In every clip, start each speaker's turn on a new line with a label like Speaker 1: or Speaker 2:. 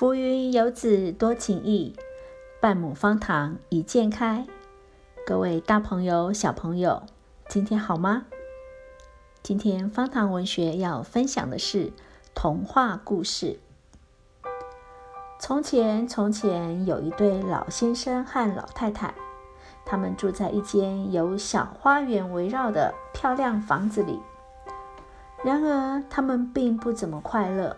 Speaker 1: 浮云游子多情意，半亩方塘一鉴开。各位大朋友、小朋友，今天好吗？今天方塘文学要分享的是童话故事。从前，从前有一对老先生和老太太，他们住在一间由小花园围绕的漂亮房子里。然而，他们并不怎么快乐，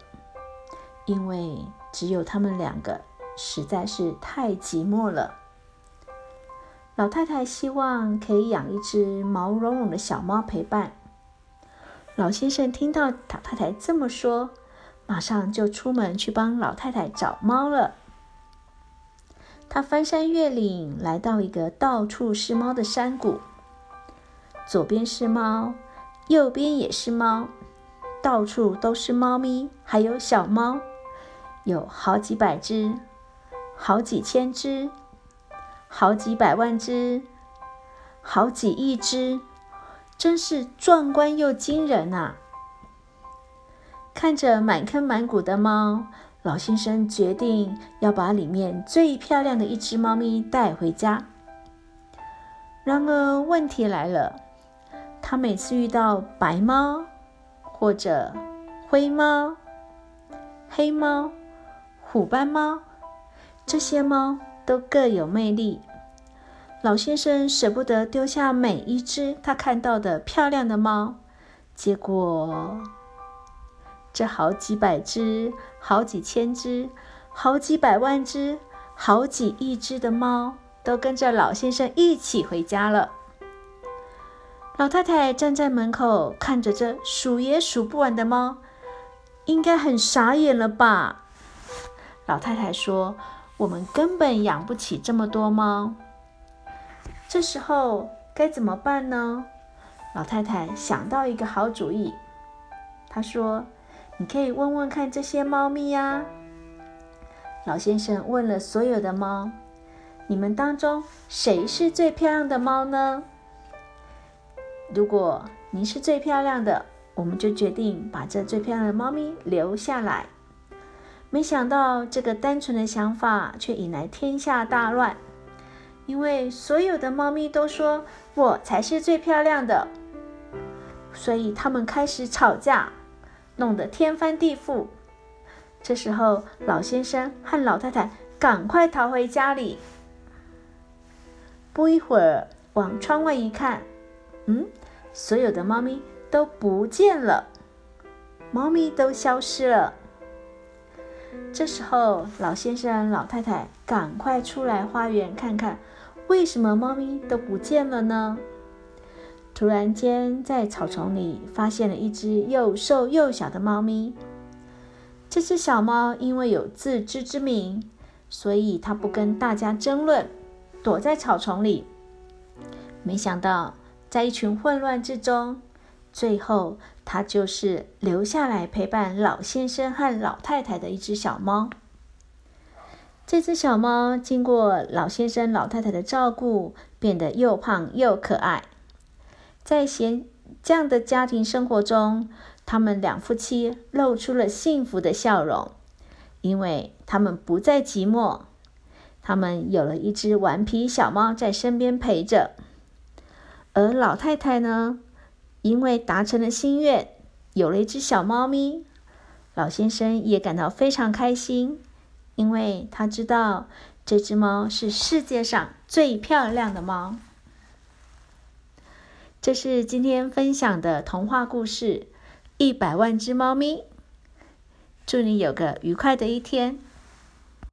Speaker 1: 因为只有他们两个，实在是太寂寞了。老太太希望可以养一只毛茸茸的小猫陪伴。老先生听到老太太这么说，马上就出门去帮老太太找猫了。他翻山越岭，来到一个到处是猫的山谷。左边是猫，右边也是猫，到处都是猫咪，还有小猫。有好几百只，好几千只，好几百万只，好几亿只，真是壮观又惊人啊！看着满坑满谷的猫，老先生决定要把里面最漂亮的一只猫咪带回家。然而问题来了，他每次遇到白猫或者灰猫、黑猫。虎斑猫，这些猫都各有魅力。老先生舍不得丢下每一只他看到的漂亮的猫，结果这好几百只、好几千只、好几百万只、好几亿只的猫都跟着老先生一起回家了。老太太站在门口看着这数也数不完的猫，应该很傻眼了吧？老太太说：“我们根本养不起这么多猫。这时候该怎么办呢？”老太太想到一个好主意。她说：“你可以问问看这些猫咪呀。”老先生问了所有的猫：“你们当中谁是最漂亮的猫呢？如果您是最漂亮的，我们就决定把这最漂亮的猫咪留下来。”没想到这个单纯的想法却引来天下大乱，因为所有的猫咪都说我才是最漂亮的，所以他们开始吵架，弄得天翻地覆。这时候，老先生和老太太赶快逃回家里。不一会儿，往窗外一看，嗯，所有的猫咪都不见了，猫咪都消失了。这时候，老先生、老太太赶快出来花园看看，为什么猫咪都不见了呢？突然间，在草丛里发现了一只又瘦又小的猫咪。这只小猫因为有自知之明，所以它不跟大家争论，躲在草丛里。没想到，在一群混乱之中，最后。它就是留下来陪伴老先生和老太太的一只小猫。这只小猫经过老先生、老太太的照顾，变得又胖又可爱。在闲这样的家庭生活中，他们两夫妻露出了幸福的笑容，因为他们不再寂寞。他们有了一只顽皮小猫在身边陪着，而老太太呢？因为达成了心愿，有了一只小猫咪，老先生也感到非常开心，因为他知道这只猫是世界上最漂亮的猫。这是今天分享的童话故事《一百万只猫咪》。祝你有个愉快的一天。